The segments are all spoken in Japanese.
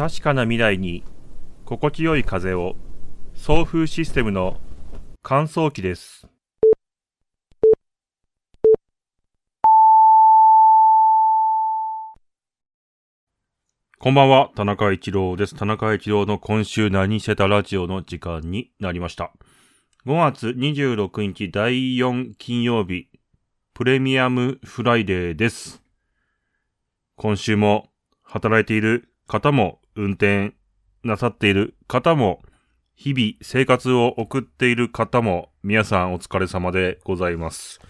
確かな未来に心地よい風を送風システムの乾燥機ですこんばんは、田中一郎です。田中一郎の今週何してたラジオの時間になりました。5月26日第4金曜日、プレミアムフライデーです。今週も働いている方も運転なさっている方も日々生活を送っている方も皆さんお疲れ様でございます。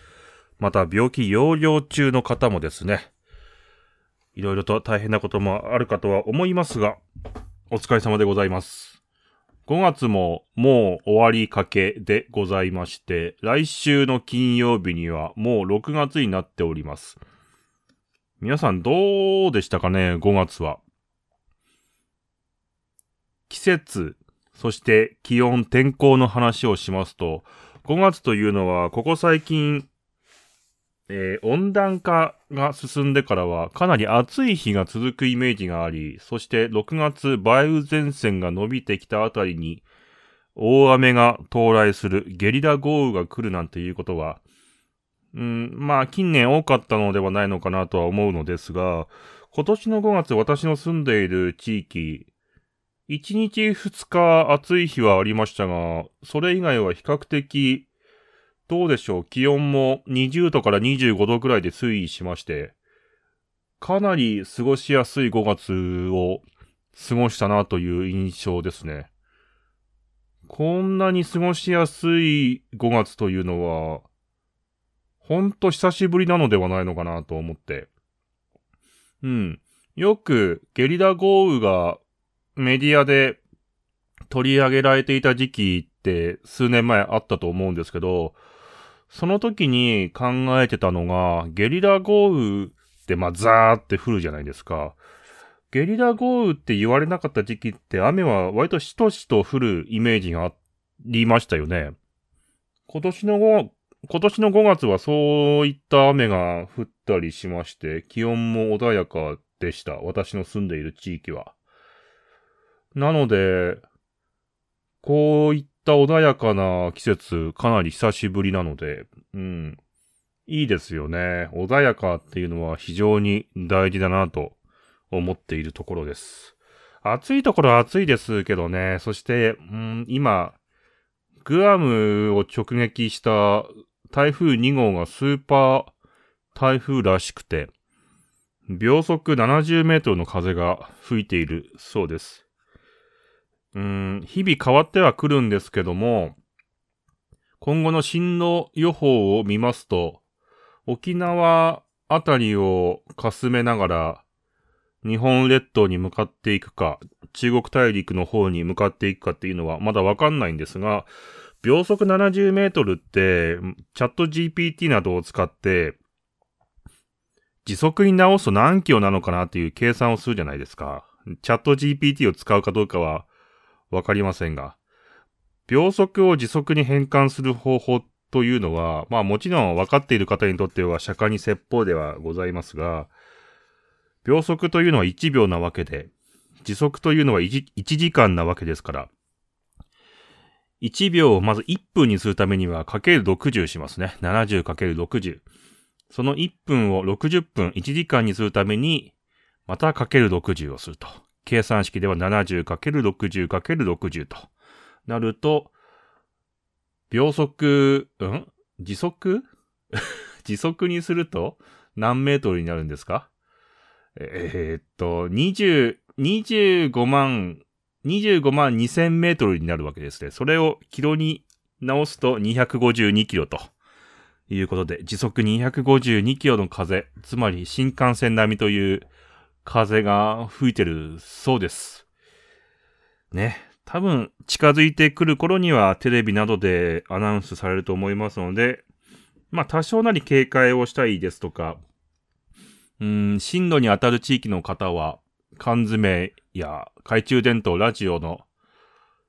また病気療養中の方もですね、いろいろと大変なこともあるかとは思いますが、お疲れ様でございます。5月ももう終わりかけでございまして、来週の金曜日にはもう6月になっております。皆さんどうでしたかね、5月は。季節、そして気温、天候の話をしますと、5月というのは、ここ最近、えー温暖化が進んでからは、かなり暑い日が続くイメージがあり、そして6月、梅雨前線が伸びてきたあたりに、大雨が到来する、ゲリラ豪雨が来るなんていうことは、うん、まあ近年多かったのではないのかなとは思うのですが、今年の5月私の住んでいる地域、1日2日暑い日はありましたが、それ以外は比較的、どうでしょう、気温も20度から25度くらいで推移しまして、かなり過ごしやすい5月を過ごしたなという印象ですね。こんなに過ごしやすい5月というのは、ほんと久しぶりなのではないのかなと思って。うん。よくゲリラ豪雨がメディアで取り上げられていた時期って数年前あったと思うんですけど、その時に考えてたのが、ゲリラ豪雨ってまあザーって降るじゃないですか。ゲリラ豪雨って言われなかった時期って雨は割としとしと降るイメージがありましたよね。今年の5、今年の5月はそういった雨が降ったりしまして、気温も穏やかでした。私の住んでいる地域は。なので、こういった穏やかな季節、かなり久しぶりなので、うん。いいですよね。穏やかっていうのは非常に大事だなと思っているところです。暑いところは暑いですけどね。そして、うん、今、グアムを直撃した台風2号がスーパー台風らしくて、秒速70メートルの風が吹いているそうです。うん、日々変わってはくるんですけども、今後の進路予報を見ますと、沖縄あたりをかすめながら、日本列島に向かっていくか、中国大陸の方に向かっていくかっていうのはまだわかんないんですが、秒速70メートルって、チャット GPT などを使って、時速に直すと何キロなのかなっていう計算をするじゃないですか。チャット GPT を使うかどうかはわかりませんが、秒速を時速に変換する方法というのは、まあもちろん分かっている方にとっては釈迦に説法ではございますが、秒速というのは1秒なわけで、時速というのは 1, 1時間なわけですから、1秒をまず1分にするためにはかける60しますね。70かける60。その1分を60分、1時間にするために、またかける60をすると。計算式では 70×60×60 と。なると、秒速、ん？時速？時速にすると何メートルになるんですか？えーっと、20、25万、25万2000メートルになるわけですね。それをキロに直すと252キロと。いうことで、時速252キロの風、つまり新幹線並みという風が吹いてるそうです。ね。多分近づいてくる頃にはテレビなどでアナウンスされると思いますので、まあ多少なり警戒をしたいですとか、うん、進路に当たる地域の方は缶詰や懐中電灯、ラジオの、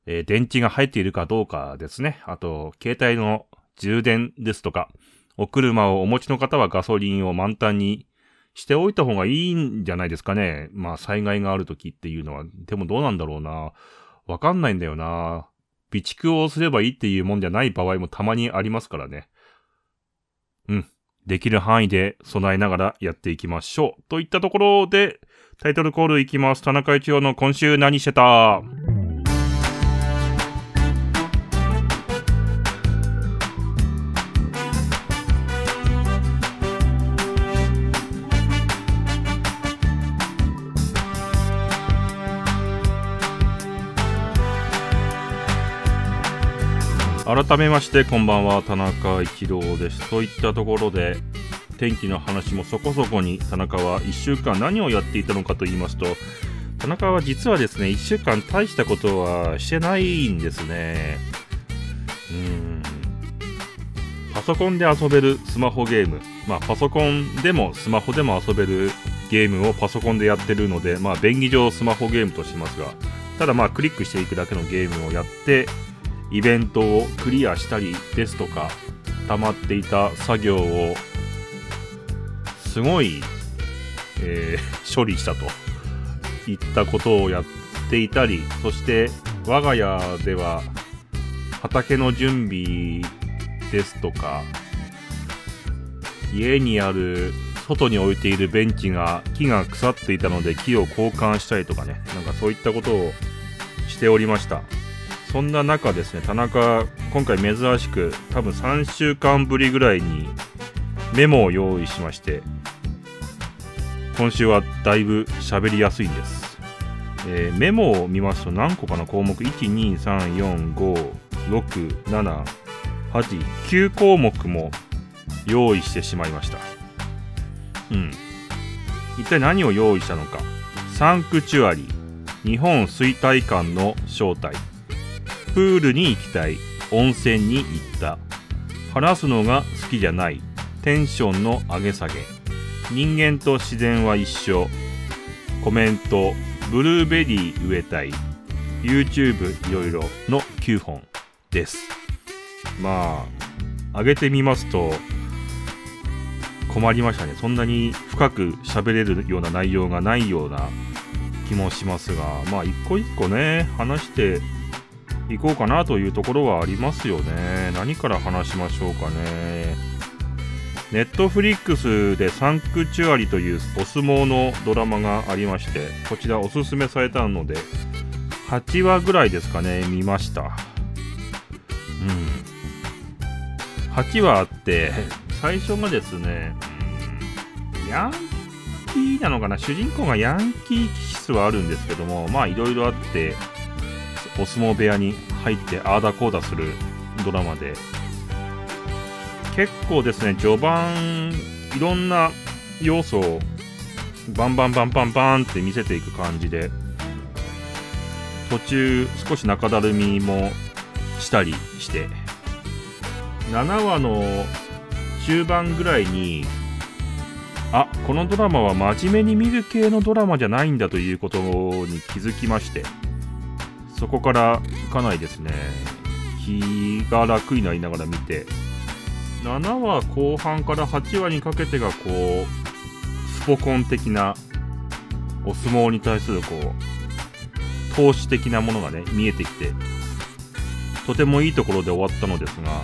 えー電池が入っているかどうかですね。あと、携帯の充電ですとか、お車をお持ちの方はガソリンを満タンにしておいた方がいいんじゃないですかね。まあ災害がある時っていうのは。でもどうなんだろうな。わかんないんだよな。備蓄をすればいいっていうもんじゃない場合もたまにありますからね。うん。できる範囲で備えながらやっていきましょう。といったところで、タイトルコールいきます。田中一郎の今週何してた？改めましてこんばんは田中一郎です。といったところで天気の話もそこそこに田中は1週間何をやっていたのかと言いますと田中は実はですね1週間大したことはしてないんですね。うん。パソコンで遊べるスマホゲーム。まあパソコンでもスマホでも遊べるゲームをパソコンでやってるのでまあ便宜上スマホゲームとしますがただまあクリックしていくだけのゲームをやってイベントをクリアしたりですとか溜まっていた作業をすごい、えー、処理したといったことをやっていたりそして我が家では畑の準備ですとか家にある外に置いているベンチが木が腐っていたので木を交換したりとかねなんかそういったことをしておりました。そんな中ですね、田中、今回珍しく、多分3週間ぶりぐらいにメモを用意しまして、今週はだいぶ喋りやすいんです。えー、メモを見ますと何個かの項目、1、2、3、4、5、6、7、8、9項目も用意してしまいました。うん。一体何を用意したのか。サンクチュアリ、日本衰退館の正体。プールに行きたい。温泉に行った。話すのが好きじゃない。テンションの上げ下げ。人間と自然は一緒。コメント。ブルーベリー植えたい。YouTube いろいろの9本です。まあ上げてみますと困りましたね。そんなに深く喋れるような内容がないような気もしますがまあ一個一個ね話していこうかなというところはありますよね。何から話しましょうかね。ネットフリックスでサンクチュアリというお相撲のドラマがありまして、こちらおすすめされたので、8話ぐらいですかね、見ました。うん。8話あって、最初がですね、ヤンキーなのかな主人公がヤンキー気質はあるんですけども、まあいろいろあって、お相撲部屋に入ってああだこうだするドラマで。結構ですね序盤いろんな要素をバンバンバンバンバンって見せていく感じで途中少し中だるみもしたりして。7話の中盤ぐらいにあこのドラマは真面目に見る系のドラマじゃないんだということに気づきまして。そこからかなりですね、気が楽になりながら見て、7話後半から8話にかけてがこう、スポコン的なお相撲に対するこう、投資的なものがね、見えてきて、とてもいいところで終わったのですが、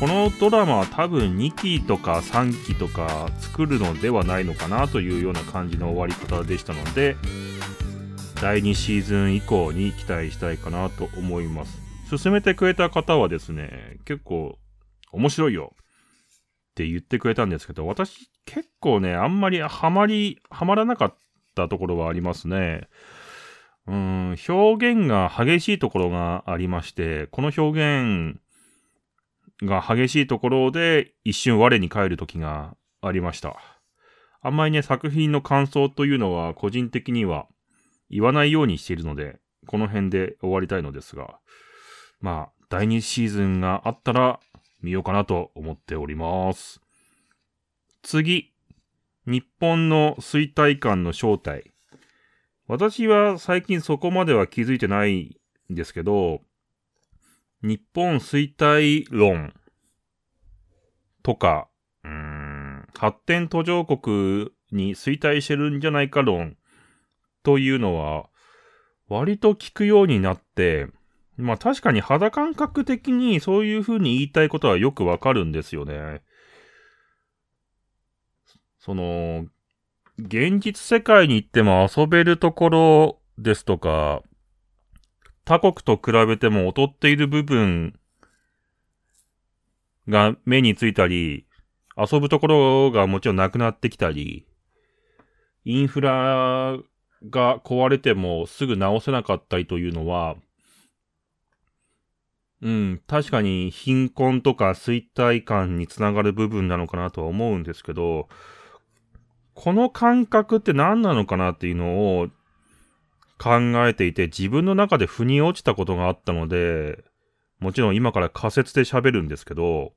このドラマは多分2期とか3期とか作るのではないのかなというような感じの終わり方でしたので、第2シーズン以降に期待したいかなと思います。進めてくれた方はですね、結構面白いよって言ってくれたんですけど、私結構ね、あんまりハマり、ハマらなかったところはありますね。うん、表現が激しいところがありまして、この表現が激しいところで一瞬我に返る時がありました。あんまりね、作品の感想というのは個人的には言わないようにしているので、この辺で終わりたいのですが、まあ、第2シーズンがあったら見ようかなと思っております。次、日本の衰退感の正体。私は最近そこまでは気づいてないんですけど、日本衰退論とか、うーん、発展途上国に衰退してるんじゃないか論というのは、割と聞くようになって、まあ確かに肌感覚的にそういう風に言いたいことはよくわかるんですよね。その、現実世界に行っても遊べるところですとか、他国と比べても劣っている部分が目についたり、遊ぶところがもちろんなくなってきたり、インフラが壊れてもすぐ直せなかったりというのは、うん、確かに貧困とか衰退感につながる部分なのかなとは思うんですけど、この感覚って何なのかなっていうのを考えていて、自分の中で腑に落ちたことがあったので、もちろん今から仮説で喋るんですけど、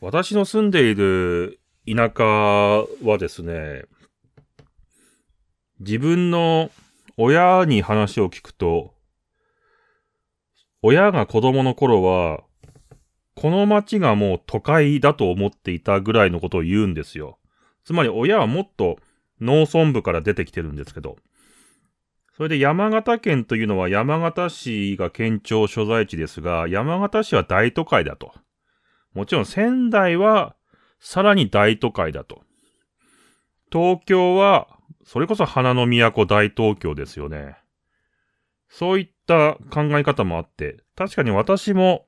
私の住んでいる田舎はですね、自分の親に話を聞くと、親が子供の頃は、この町がもう都会だと思っていたぐらいのことを言うんですよ。つまり親はもっと農村部から出てきてるんですけど。それで山形県というのは山形市が県庁所在地ですが、山形市は大都会だと。もちろん仙台はさらに大都会だと。東京は、それこそ花の都大東京ですよね。そういった考え方もあって、確かに私も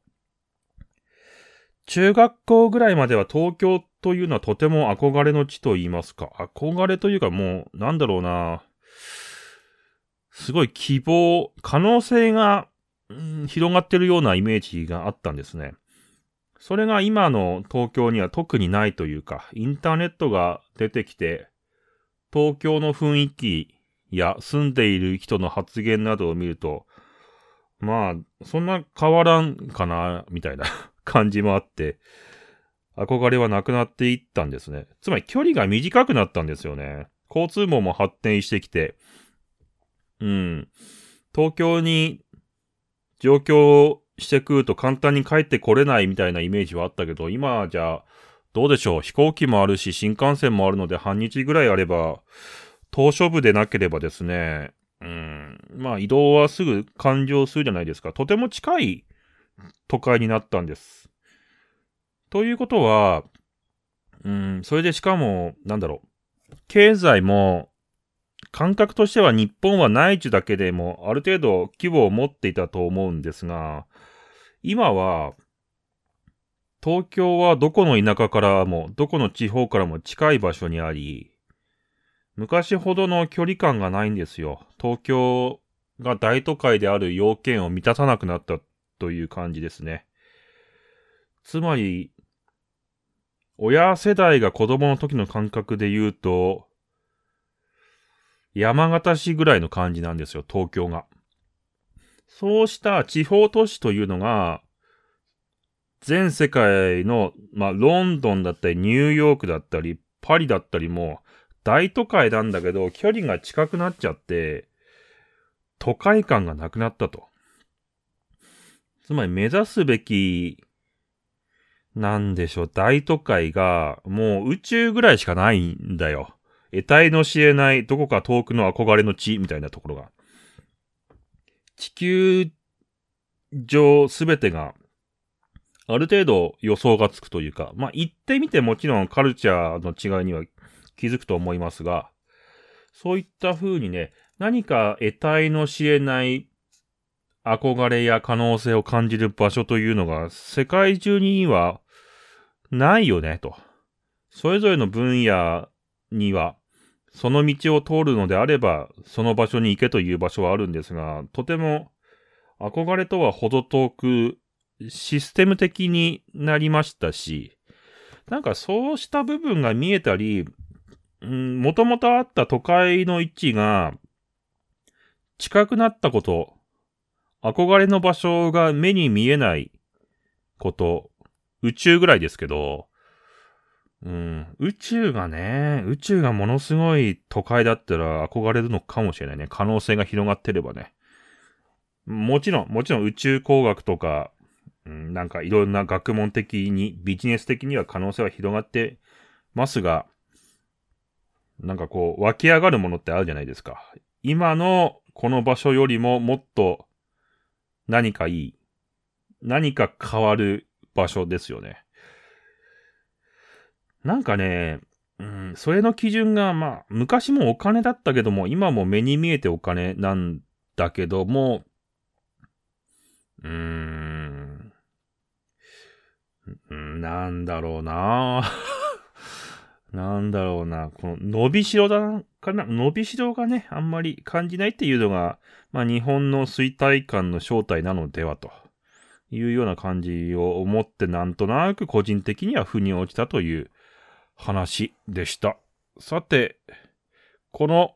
中学校ぐらいまでは東京というのはとても憧れの地と言いますか。憧れというかもう、なんだろうな。すごい希望、可能性が、うん、広がってるようなイメージがあったんですね。それが今の東京には特にないというか、インターネットが出てきて、東京の雰囲気や住んでいる人の発言などを見ると、まあ、そんな変わらんかな、みたいな 感じもあって、憧れはなくなっていったんですね。つまり距離が短くなったんですよね。交通網も発展してきて、うん。東京に上京してくると簡単に帰ってこれないみたいなイメージはあったけど、今じゃどうでしょう。飛行機もあるし、新幹線もあるので半日ぐらいあれば、島しょ部でなければですね、うん。まあ移動はすぐ完了するじゃないですか。とても近い都会になったんです。ということは、うん、それでしかも、なんだろう。経済も、感覚としては日本は内地だけでもある程度規模を持っていたと思うんですが、今は、東京はどこの田舎からも、どこの地方からも近い場所にあり、昔ほどの距離感がないんですよ。東京が大都会である要件を満たさなくなったという感じですね。つまり、親世代が子供の時の感覚で言うと、山形市ぐらいの感じなんですよ、東京が。そうした地方都市というのが、全世界の、まあ、ロンドンだったり、ニューヨークだったり、パリだったりも、大都会なんだけど、距離が近くなっちゃって、都会感がなくなったと。つまり目指すべき、なんでしょう、大都会が、もう宇宙ぐらいしかないんだよ。得体の知れない、どこか遠くの憧れの地、みたいなところが。地球上すべてが、ある程度予想がつくというか、まあ、行ってみてもちろんカルチャーの違いには気づくと思いますが、そういった風にね、何か得体の知れない憧れや可能性を感じる場所というのが世界中にはないよね、と。それぞれの分野には、その道を通るのであれば、その場所に行けという場所はあるんですが、とても憧れとは程遠くシステム的になりましたし、なんかそうした部分が見えたり、もともとあった都会の位置が近くなったこと、憧れの場所が目に見えないこと、宇宙ぐらいですけど、うん、宇宙がね、宇宙がものすごい都会だったら憧れるのかもしれないね。可能性が広がってればね。もちろん、もちろん宇宙工学とか、うん、なんかいろんな学問的に、ビジネス的には可能性は広がってますが、なんかこう、湧き上がるものってあるじゃないですか。今のこの場所よりももっと何かいい、何か変わる場所ですよね。なんかね、うん、それの基準が、まあ、昔もお金だったけども、今も目に見えてお金なんだけども、うーん、なんだろうな。なんだろうな、この伸びしろだかな、伸びしろがね、あんまり感じないっていうのが、まあ日本の衰退感の正体なのではと。いうような感じを思ってなんとなく個人的には腑に落ちたという話でした。さて、この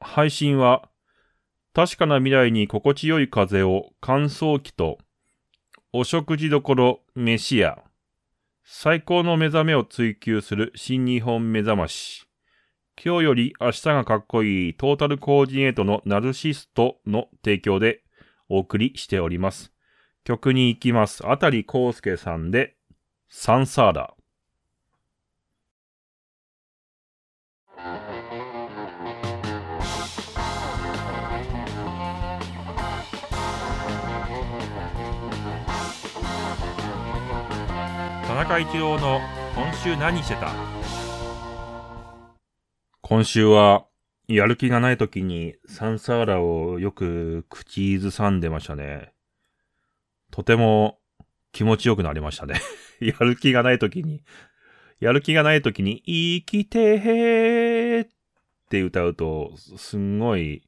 配信は確かな未来に心地よい風を乾燥機とお食事処飯屋最高の目覚めを追求する新日本目覚まし。今日より明日がかっこいいトータルコーディネートのナルシストの提供でお送りしております。曲に行きます。あたりこうすけさんでサンサーラ。中一郎の今週何してた？今週はやる気がない時にサンサーラをよく口ずさんでましたね。とても気持ちよくなりましたね。やる気がない時に、やる気がない時に生きてーって歌うとすんごい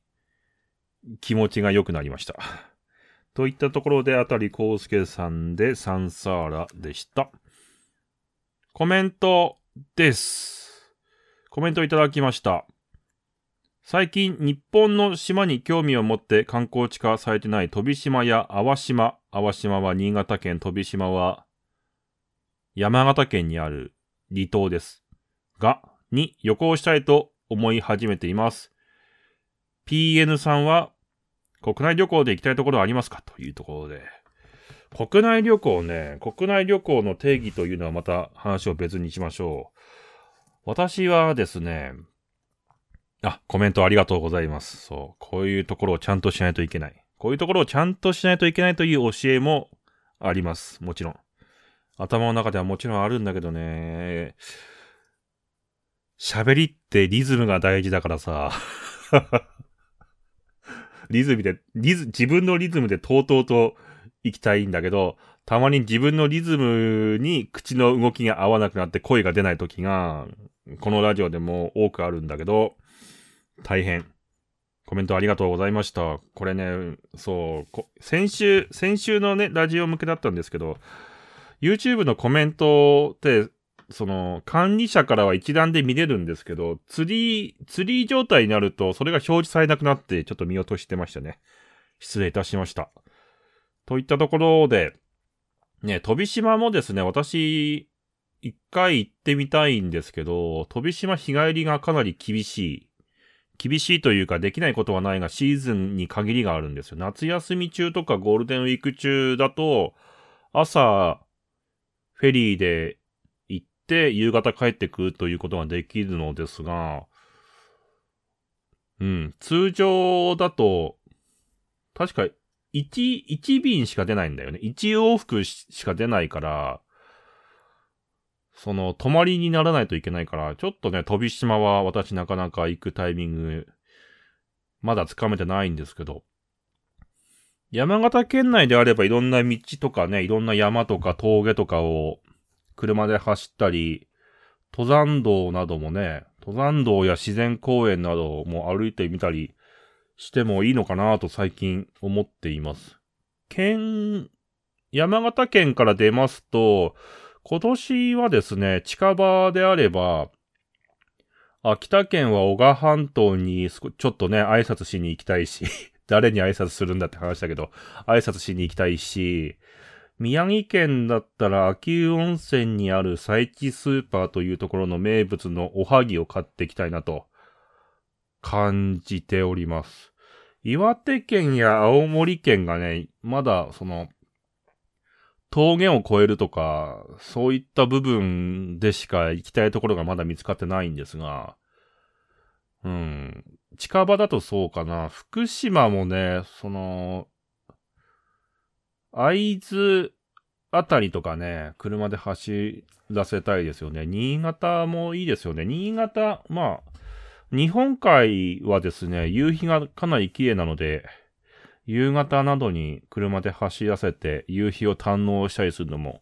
気持ちが良くなりました。といったところで、あたりこうすけさんでサンサーラでした。コメントです。コメントいただきました。最近、日本の島に興味を持って観光地化されてない飛島や淡島、淡島は新潟県、飛島は山形県にある離島です。が、に旅行したいと思い始めています。PN さんは国内旅行で行きたいところはありますか？というところで。国内旅行ね、国内旅行の定義というのはまた話を別にしましょう。私はですね、あ、コメントありがとうございます。そう、こういうところをちゃんとしないといけない。こういうところをちゃんとしないといけないという教えもあります。もちろん。頭の中ではもちろんあるんだけどね。喋りってリズムが大事だからさ。リズムで、リズ、自分のリズムでとうとうと行きたいんだけど、たまに自分のリズムに口の動きが合わなくなって声が出ない時が、このラジオでも多くあるんだけど、大変。コメントありがとうございました。これね、そう、先週、先週のね、ラジオ向けだったんですけど、YouTube のコメントって、その、管理者からは一覧で見れるんですけど、ツリー、ツリー状態になると、それが表示されなくなって、ちょっと見落としてましたね。失礼いたしました。といったところで、ね、飛島もですね、私、一回行ってみたいんですけど、飛島日帰りがかなり厳しい。厳しいというか、できないことはないが、シーズンに限りがあるんですよ。夏休み中とかゴールデンウィーク中だと、朝、フェリーで行って、夕方帰ってくるということができるのですが、うん、通常だと、確か1、1便しか出ないんだよね。1往復しか出ないから、その、泊まりにならないといけないから、ちょっとね、飛島は私なかなか行くタイミング、まだつかめてないんですけど、山形県内であればいろんな道とかね、いろんな山とか峠とかを車で走ったり、登山道などもね、登山道や自然公園なども歩いてみたりしてもいいのかなと最近思っています。県、山形県から出ますと、今年はですね、近場であれば、秋田県は小川半島にちょっとね、挨拶しに行きたいし、誰に挨拶するんだって話だけど、挨拶しに行きたいし、宮城県だったら秋保温泉にある佐伯スーパーというところの名物のおはぎを買っていきたいなと感じております。岩手県や青森県がね、まだその、峠を越えるとか、そういった部分でしか行きたいところがまだ見つかってないんですが、うん。近場だとそうかな。福島もね、その、会津あたりとかね、車で走らせたいですよね。新潟もいいですよね。新潟、まあ、日本海はですね、夕日がかなり綺麗なので、夕方などに車で走らせて夕日を堪能したりするのも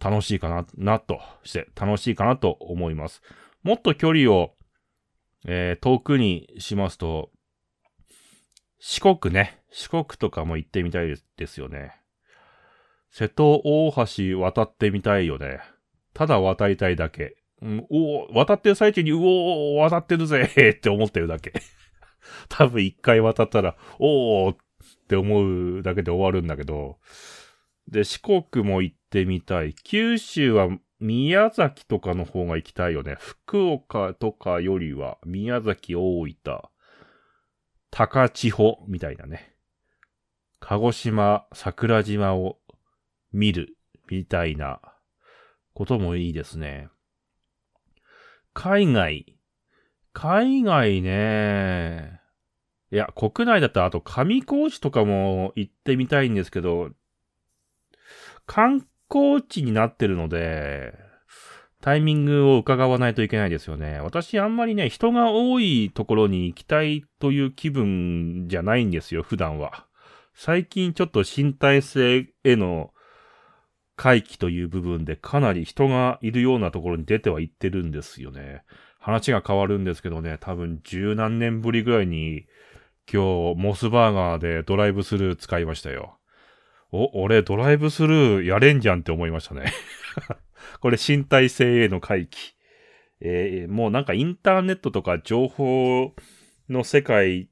楽しいかな、なとして、楽しいかなと思います。もっと距離を、えー、遠くにしますと、四国ね、四国とかも行ってみたいですよね。瀬戸大橋渡ってみたいよね。ただ渡りたいだけ。うん、お渡ってる最中に、うお渡ってるぜ って思ってるだけ。多分一回渡ったら、おーって思うだけで終わるんだけど、で、四国も行ってみたい。九州は宮崎とかの方が行きたいよね。福岡とかよりは宮崎、大分、高千穂みたいなね。鹿児島、桜島を見るみたいなこともいいですね。海外。海外ね。いや、国内だったらあと上高地とかも行ってみたいんですけど、観光地になってるので、タイミングを伺わないといけないですよね。私あんまりね、人が多いところに行きたいという気分じゃないんですよ、普段は。最近ちょっと身体性への回帰という部分でかなり人がいるようなところに出てはいってるんですよね。話が変わるんですけどね、多分十何年ぶりぐらいに今日モスバーガーでドライブスルー使いましたよ。お、俺ドライブスルーやれんじゃんって思いましたね。これ身体性への回帰。えー、もうなんかインターネットとか情報の世界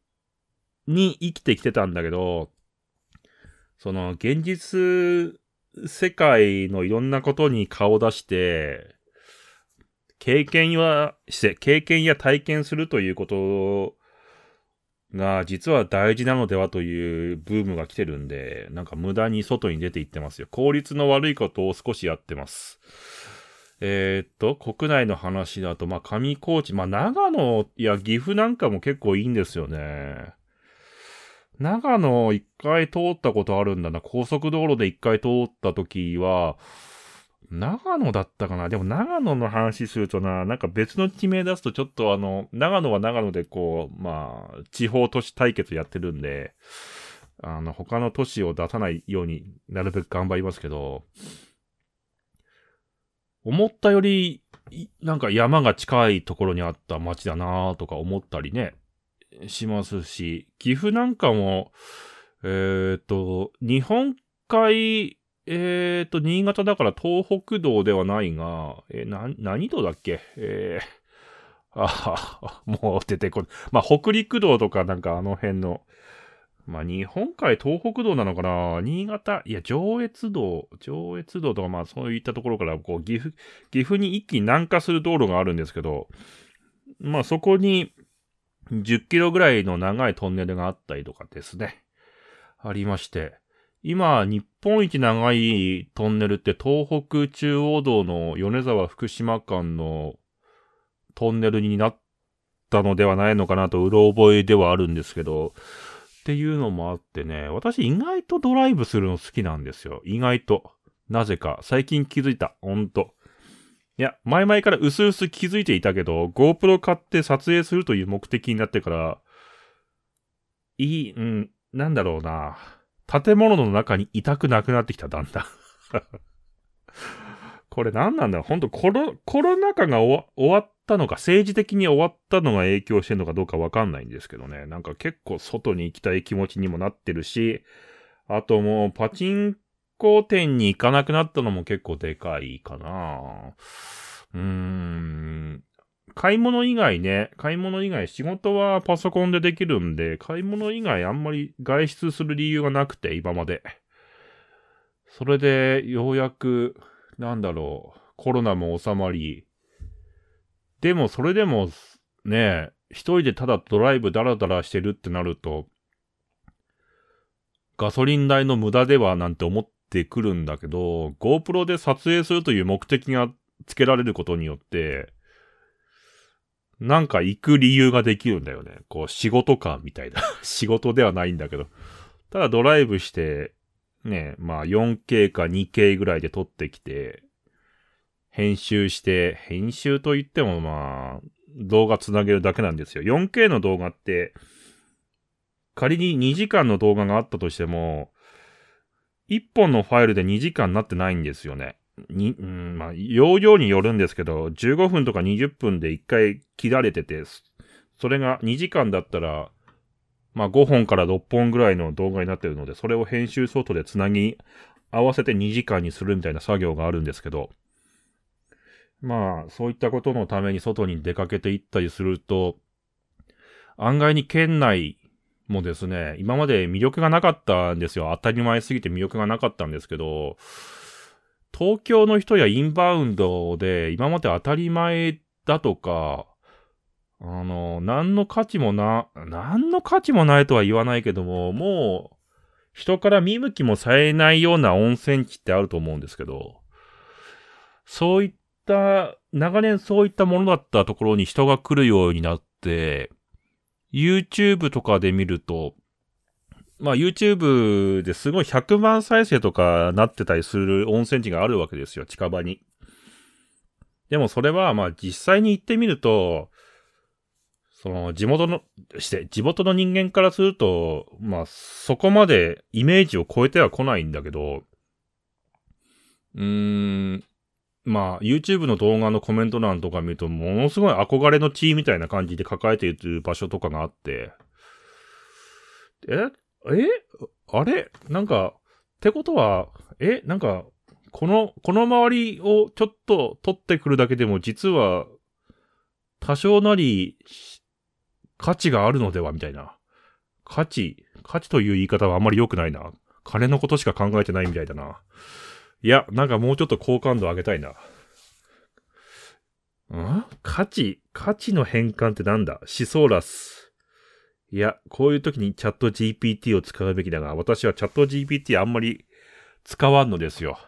に生きてきてたんだけど、その現実世界のいろんなことに顔を出して、経験はして、経験や体験するということが実は大事なのではというブームが来てるんで、なんか無駄に外に出ていってますよ。効率の悪いことを少しやってます。えー、っと、国内の話だと、まあ、上高地、まあ、長野や岐阜なんかも結構いいんですよね。長野一回通ったことあるんだな。高速道路で一回通った時は、長野だったかなでも長野の話するとな、なんか別の地名出すとちょっとあの、長野は長野でこう、まあ、地方都市対決やってるんで、あの、他の都市を出さないようになるべく頑張りますけど、思ったより、なんか山が近いところにあった街だなとか思ったりね。しますし、岐阜なんかも、えっ、ー、と、日本海、えっ、ー、と、新潟だから東北道ではないが、えー、な、何道だっけ？えー、あもう出てこない。まあ、北陸道とかなんかあの辺の、まあ、日本海東北道なのかな？新潟、いや、上越道、上越道とかまあそういったところから、こう、岐阜、岐阜に一気に南下する道路があるんですけど、まあそこに、10キロぐらいの長いトンネルがあったりとかですね。ありまして。今、日本一長いトンネルって東北中央道の米沢福島間のトンネルになったのではないのかなと、うろ覚えではあるんですけど、っていうのもあってね、私意外とドライブするの好きなんですよ。意外と。なぜか。最近気づいた。ほんと。いや、前々から薄々気づいていたけど、GoPro 買って撮影するという目的になってから、いい、うん、なんだろうな。建物の中にいたくなくなってきた、だんだん これ何なんだろう本当コロ、コロナ禍が終わったのか、政治的に終わったのが影響してるのかどうかわかんないんですけどね。なんか結構外に行きたい気持ちにもなってるし、あともうパチンコ店に行かなくなったのも結構でかいかな。うーん。買い物以外ね、買い物以外仕事はパソコンでできるんで、買い物以外あんまり外出する理由がなくて、今まで。それで、ようやく、なんだろう、コロナも収まり、でもそれでも、ね、一人でただドライブダラダラしてるってなると、ガソリン代の無駄ではなんて思ってくるんだけど、GoPro で撮影するという目的がつけられることによって、なんか行く理由ができるんだよね。こう仕事感みたいな。仕事ではないんだけど。ただドライブして、ね、まあ 4K か 2K ぐらいで撮ってきて、編集して、編集といってもまあ、動画つなげるだけなんですよ。4K の動画って、仮に2時間の動画があったとしても、1本のファイルで2時間になってないんですよね。に、うん、まあ、容量によるんですけど、15分とか20分で1回切られてて、それが2時間だったら、まあ5本から6本ぐらいの動画になってるので、それを編集ソフトでつなぎ合わせて2時間にするみたいな作業があるんですけど、まあ、そういったことのために外に出かけていったりすると、案外に県内もうですね、今まで魅力がなかったんですよ。当たり前すぎて魅力がなかったんですけど、東京の人やインバウンドで今まで当たり前だとか、あの、何の価値もな、何の価値もないとは言わないけども、もう、人から見向きもされないような温泉地ってあると思うんですけど、そういった、長年そういったものだったところに人が来るようになって、YouTube とかで見ると、まあ YouTube ですごい100万再生とかなってたりする温泉地があるわけですよ、近場に。でもそれはまあ実際に行ってみると、その地元の、して、地元の人間からすると、まあそこまでイメージを超えては来ないんだけど、うーん、まあ、YouTube の動画のコメント欄とか見ると、ものすごい憧れの地みたいな感じで抱えている場所とかがあって、ええ？あれ？なんか、ってことは、え？なんか、この、この周りをちょっと取ってくるだけでも実は、多少なり、価値があるのではみたいな。価値、価値という言い方はあんまり良くないな。金のことしか考えてないみたいだな。いや、なんかもうちょっと好感度上げたいな。ん？価値、価値の変換ってなんだ？シソーラス。いや、こういう時にチャット GPT を使うべきだが、私はチャット GPT あんまり使わんのですよ。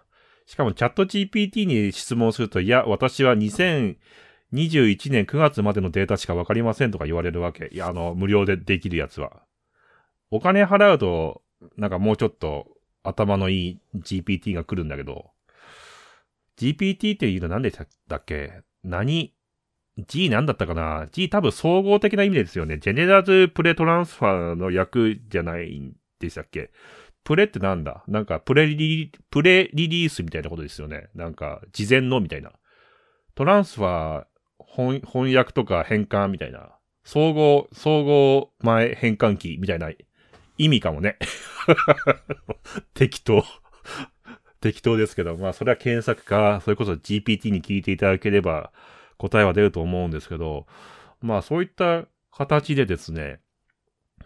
しかもチャット GPT に質問すると、いや、私は2021年9月までのデータしかわかりませんとか言われるわけ。いや、あの、無料でできるやつは。お金払うと、なんかもうちょっと頭のいい GPT が来るんだけど、GPT っていうのは何でしたっけ？何？G 何だったかな ?G 多分総合的な意味ですよね。ジェネラルプレトランスファーの役じゃないんでしたっけ？プレってなんだ？なんかプレリ、プレリリースみたいなことですよね。なんか事前のみたいな。トランスファー翻訳とか変換みたいな。総合、総合前変換器みたいな意味かもね。適当。適当ですけど、まあそれは検索か、それこそ GPT に聞いていただければ答えは出ると思うんですけど、まあそういった形でですね、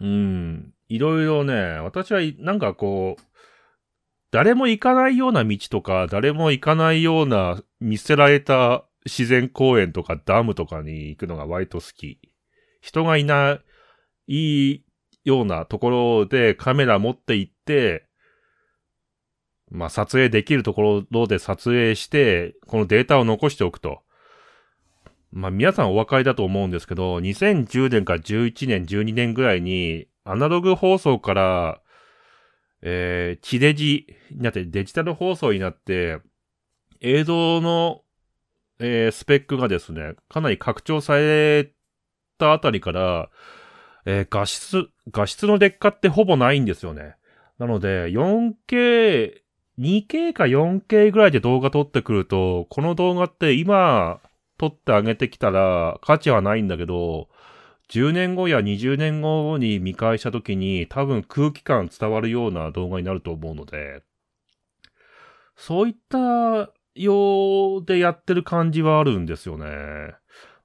うん、いろいろね、私はなんかこう、誰も行かないような道とか、誰も行かないような見せられた自然公園とかダムとかに行くのが割と好き。人がいないようなところでカメラ持って行って、まあ撮影できるところで撮影して、このデータを残しておくと。まあ皆さんお分かりだと思うんですけど、2010年から11年、12年ぐらいに、アナログ放送から、えー、地デジになって、デジタル放送になって、映像の、えー、スペックがですね、かなり拡張されたあたりから、えー、画質、画質の劣化ってほぼないんですよね。なので、4K、2K か 4K ぐらいで動画撮ってくると、この動画って今撮ってあげてきたら価値はないんだけど、10年後や20年後に見返した時に多分空気感伝わるような動画になると思うので、そういったようでやってる感じはあるんですよね。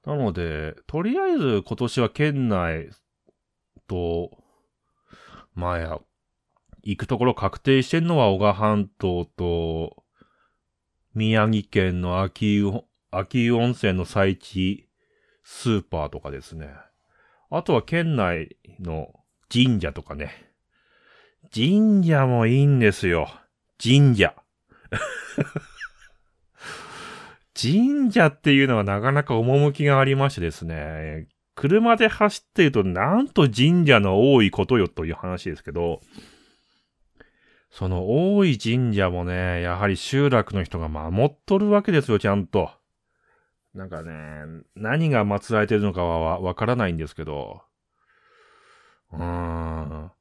なので、とりあえず今年は県内と、まあや、行くところ確定してんのは小賀半島と、宮城県の秋湯、秋湯温泉の最地スーパーとかですね。あとは県内の神社とかね。神社もいいんですよ。神社。神社っていうのはなかなか趣がありましてですね、車で走ってるとなんと神社の多いことよという話ですけど、その多い神社もね、やはり集落の人が守っとるわけですよ、ちゃんと。なんかね、何が祀られてるのかはわからないんですけど、うーん。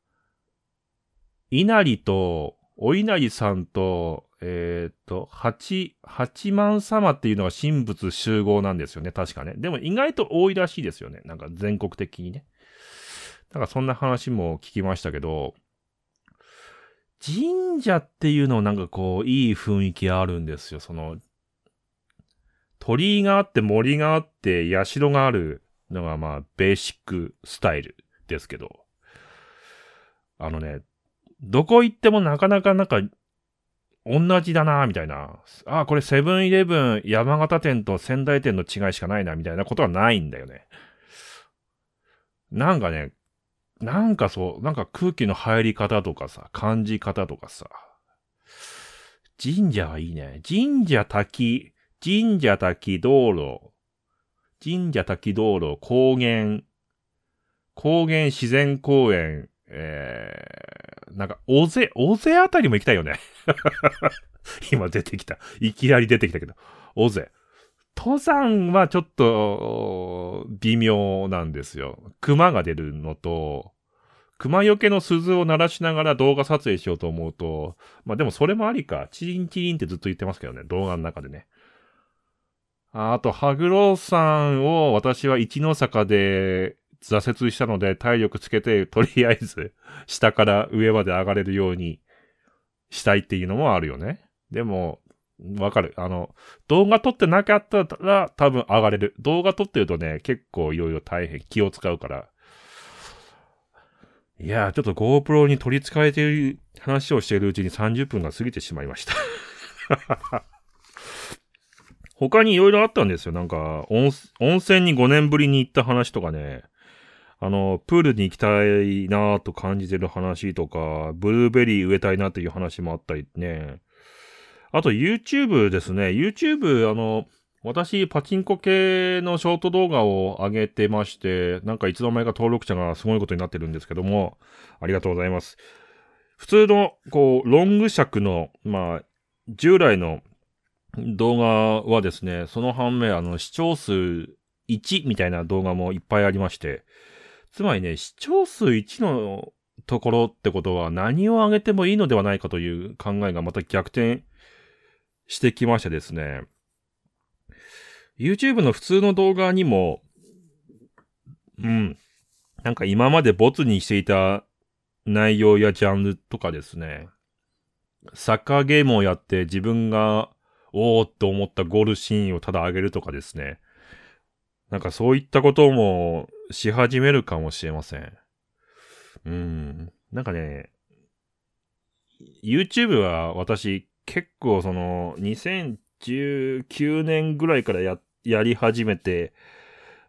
稲荷と、お稲荷さんと、えっ、と、八、八幡様っていうのが神仏集合なんですよね、確かね。でも意外と多いらしいですよね。なんか全国的にね。なんかそんな話も聞きましたけど、神社っていうのなんかこう、いい雰囲気あるんですよ。その、鳥居があって森があって社があるのがまあ、ベーシックスタイルですけど、あのね、どこ行ってもなかなかなんか同じだなみたいな。あ、これセブンイレブン山形店と仙台店の違いしかないな、みたいなことはないんだよね。なんかね、なんかそう、なんか空気の入り方とかさ、感じ方とかさ。神社はいいね。神社滝、神社滝道路、神社滝道路、高原、高原自然公園、えー、なんか、大勢、大勢あたりも行きたいよね。今出てきた。いきなり出てきたけど。大勢。登山はちょっと、微妙なんですよ。熊が出るのと、熊よけの鈴を鳴らしながら動画撮影しようと思うと、まあでもそれもありか。チリンチリンってずっと言ってますけどね。動画の中でね。あと、羽黒山を私は一の坂で挫折したので体力つけて、とりあえず下から上まで上がれるようにしたいっていうのもあるよね。でも、わかる。あの、動画撮ってなかったら多分上がれる。動画撮ってるとね、結構いろいろ大変気を使うから。いやー、ちょっと GoPro に取り憑かれている話をしているうちに30分が過ぎてしまいました 他にいろいろあったんですよ。なんか温、温泉に5年ぶりに行った話とかね。あの、プールに行きたいなと感じてる話とか、ブルーベリー植えたいなっていう話もあったりね。あと YouTube ですね。YouTube、あの、私、パチンコ系のショート動画を上げてまして、なんかいつの間にか登録者がすごいことになってるんですけども、ありがとうございます。普通の、こう、ロング尺の、まあ、従来の動画はですね、その反面、あの、視聴数1みたいな動画もいっぱいありまして、つまりね、視聴数1のところってことは何を上げてもいいのではないかという考えがまた逆転してきましてですね。YouTube の普通の動画にも、うん。なんか今までボツにしていた内容やジャンルとかですね。サッカーゲームをやって自分がおーっと思ったゴールシーンをただ上げるとかですね。なんかそういったこともし始めるかもしれません。うん。なんかね、YouTube は私結構その2019年ぐらいからや、やり始めて、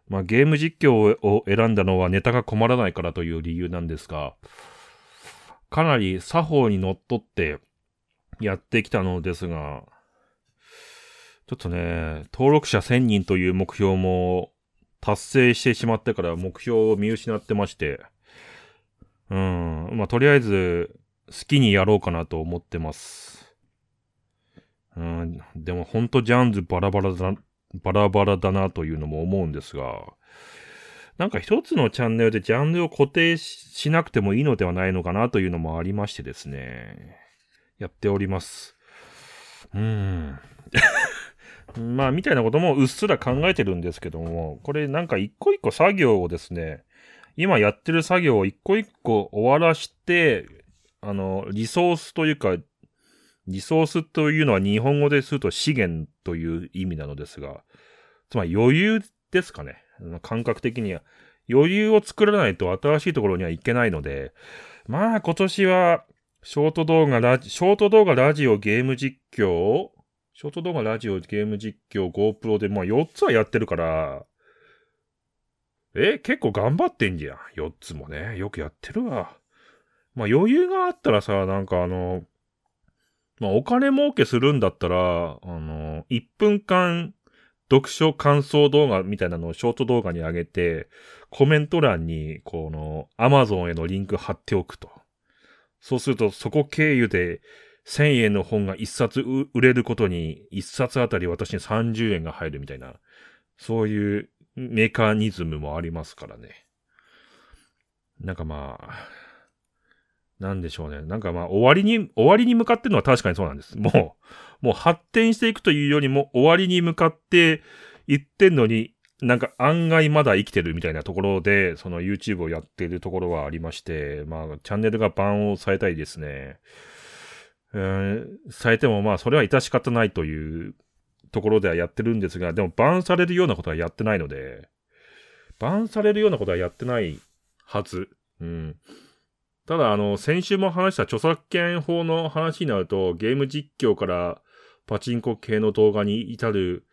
まあゲーム実況を選んだのはネタが困らないからという理由なんですが、かなり作法にのっとってやってきたのですが、ちょっとね、登録者1000人という目標も達成してしまってから目標を見失ってまして、うん、まあ、とりあえず、好きにやろうかなと思ってます。うん、でもほんとジャンズバラバラだ、バラバラだなというのも思うんですが、なんか一つのチャンネルでジャンルを固定しなくてもいいのではないのかなというのもありましてですね。やっております。うーん。まあ、みたいなこともうっすら考えてるんですけども、これなんか一個一個作業をですね、今やってる作業を一個一個終わらして、あの、リソースというか、リソースというのは日本語ですると資源という意味なのですが、つまり余裕ですかね。感覚的には。余裕を作らないと新しいところには行けないので、まあ今年は、ショート動画、ラジ、ショート動画、ラジオ、ゲーム実況、ショート動画、ラジオ、ゲーム実況、GoPro で、まあ4つはやってるから、え、結構頑張ってんじゃん。4つもね。よくやってるわ。まあ余裕があったらさ、なんかあの、まあ、お金儲けするんだったら、あの、1分間読書感想動画みたいなのをショート動画に上げて、コメント欄に、この、Amazon へのリンク貼っておくと。そうすると、そこ経由で、1000円の本が1冊売れることに、1冊あたり私に30円が入るみたいな、そういうメカニズムもありますからね。なんかまあ、なんでしょうね。なんかまあ、終わりに、終わりに向かってるのは確かにそうなんです。もう、もう発展していくというよりも、終わりに向かって行ってんのに、なんか案外まだ生きてるみたいなところで、その YouTube をやってるところはありまして、まあ、チャンネルがバンをされたいですね。えー、されてもまあ、それは致し方ないというところではやってるんですが、でもバンされるようなことはやってないので、バンされるようなことはやってないはず。うん。ただ、あの、先週も話した著作権法の話になると、ゲーム実況からパチンコ系の動画に至る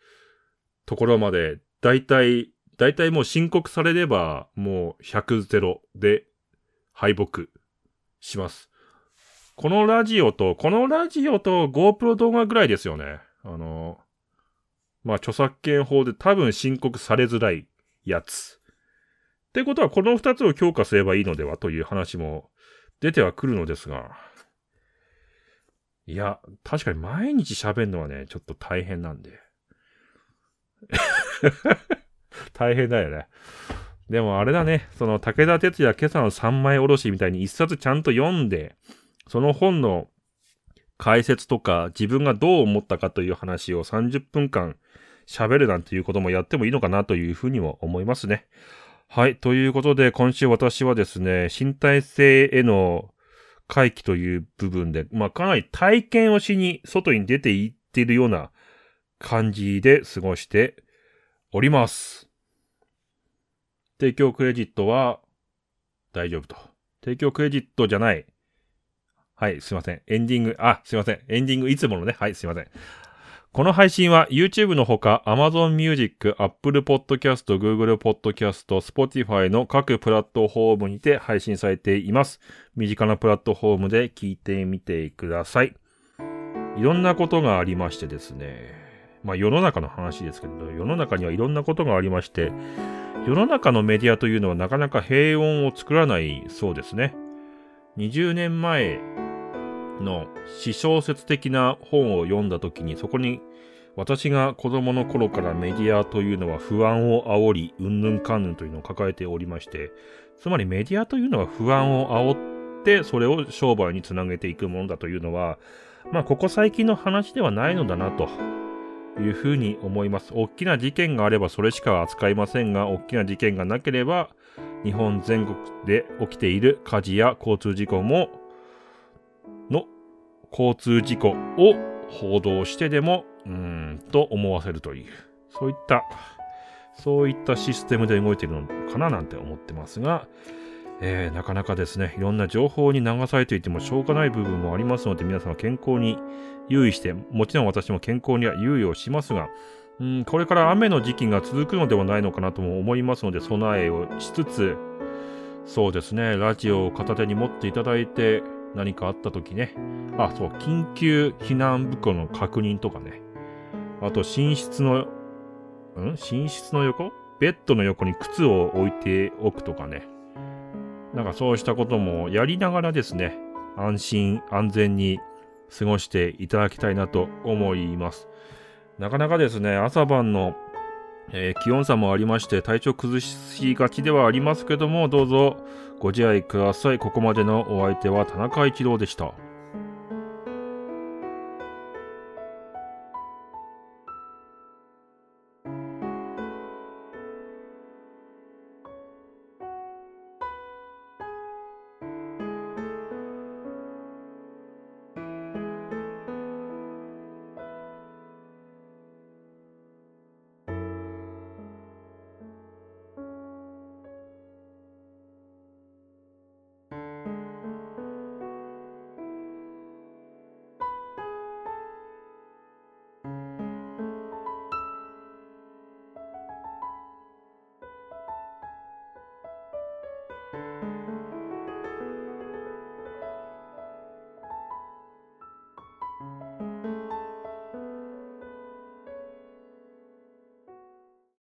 ところまで、だいたい、だいたいもう申告されれば、もう100ゼロで敗北します。このラジオと、このラジオと GoPro 動画ぐらいですよね。あの、まあ、著作権法で多分申告されづらいやつ。ってことは、この二つを強化すればいいのではという話も出てはくるのですが、いや、確かに毎日喋るのはね、ちょっと大変なんで。大変だよね。でもあれだね、その武田鉄矢今朝の三枚おろしみたいに一冊ちゃんと読んで、その本の解説とか自分がどう思ったかという話を30分間喋るなんていうこともやってもいいのかなというふうにも思いますね。はい。ということで、今週私はですね、身体性への回帰という部分で、まあ、かなり体験をしに外に出ていっているような感じで過ごしております。提供クレジットは大丈夫と。提供クレジットじゃない。はい、すいません。エンディング、あ、すいません。エンディングいつものね。はい、すいません。この配信は YouTube のほか Amazon Music、Apple Podcast、Google Podcast、Spotify の各プラットフォームにて配信されています。身近なプラットフォームで聞いてみてください。いろんなことがありましてですね。まあ世の中の話ですけど、世の中にはいろんなことがありまして、世の中のメディアというのはなかなか平穏を作らないそうですね。20年前の詩小説的な本を読んだ時にそこに私が子供の頃からメディアというのは不安を煽り、うんぬんかんぬんというのを抱えておりまして、つまりメディアというのは不安を煽って、それを商売につなげていくものだというのは、まあ、ここ最近の話ではないのだな、というふうに思います。大きな事件があればそれしか扱いませんが、大きな事件がなければ、日本全国で起きている火事や交通事故も、交通事故を報道してでもうーんと思わせるという、そういった、そういったシステムで動いているのかななんて思ってますが、えー、なかなかですね、いろんな情報に流されていてもしょうがない部分もありますので、皆様健康に留意して、もちろん私も健康には猶予をしますが、うん、これから雨の時期が続くのではないのかなとも思いますので、備えをしつつ、そうですね、ラジオを片手に持っていただいて、何かあった時ね、あ、そう、緊急避難袋の確認とかね、あと寝室の、ん？寝室の横？ベッドの横に靴を置いておくとかね。なんかそうしたこともやりながらですね、安心安全に過ごしていただきたいなと思います。なかなかですね、朝晩の、えー、気温差もありまして体調崩しがちではありますけども、どうぞご自愛ください。ここまでのお相手は田中一郎でした。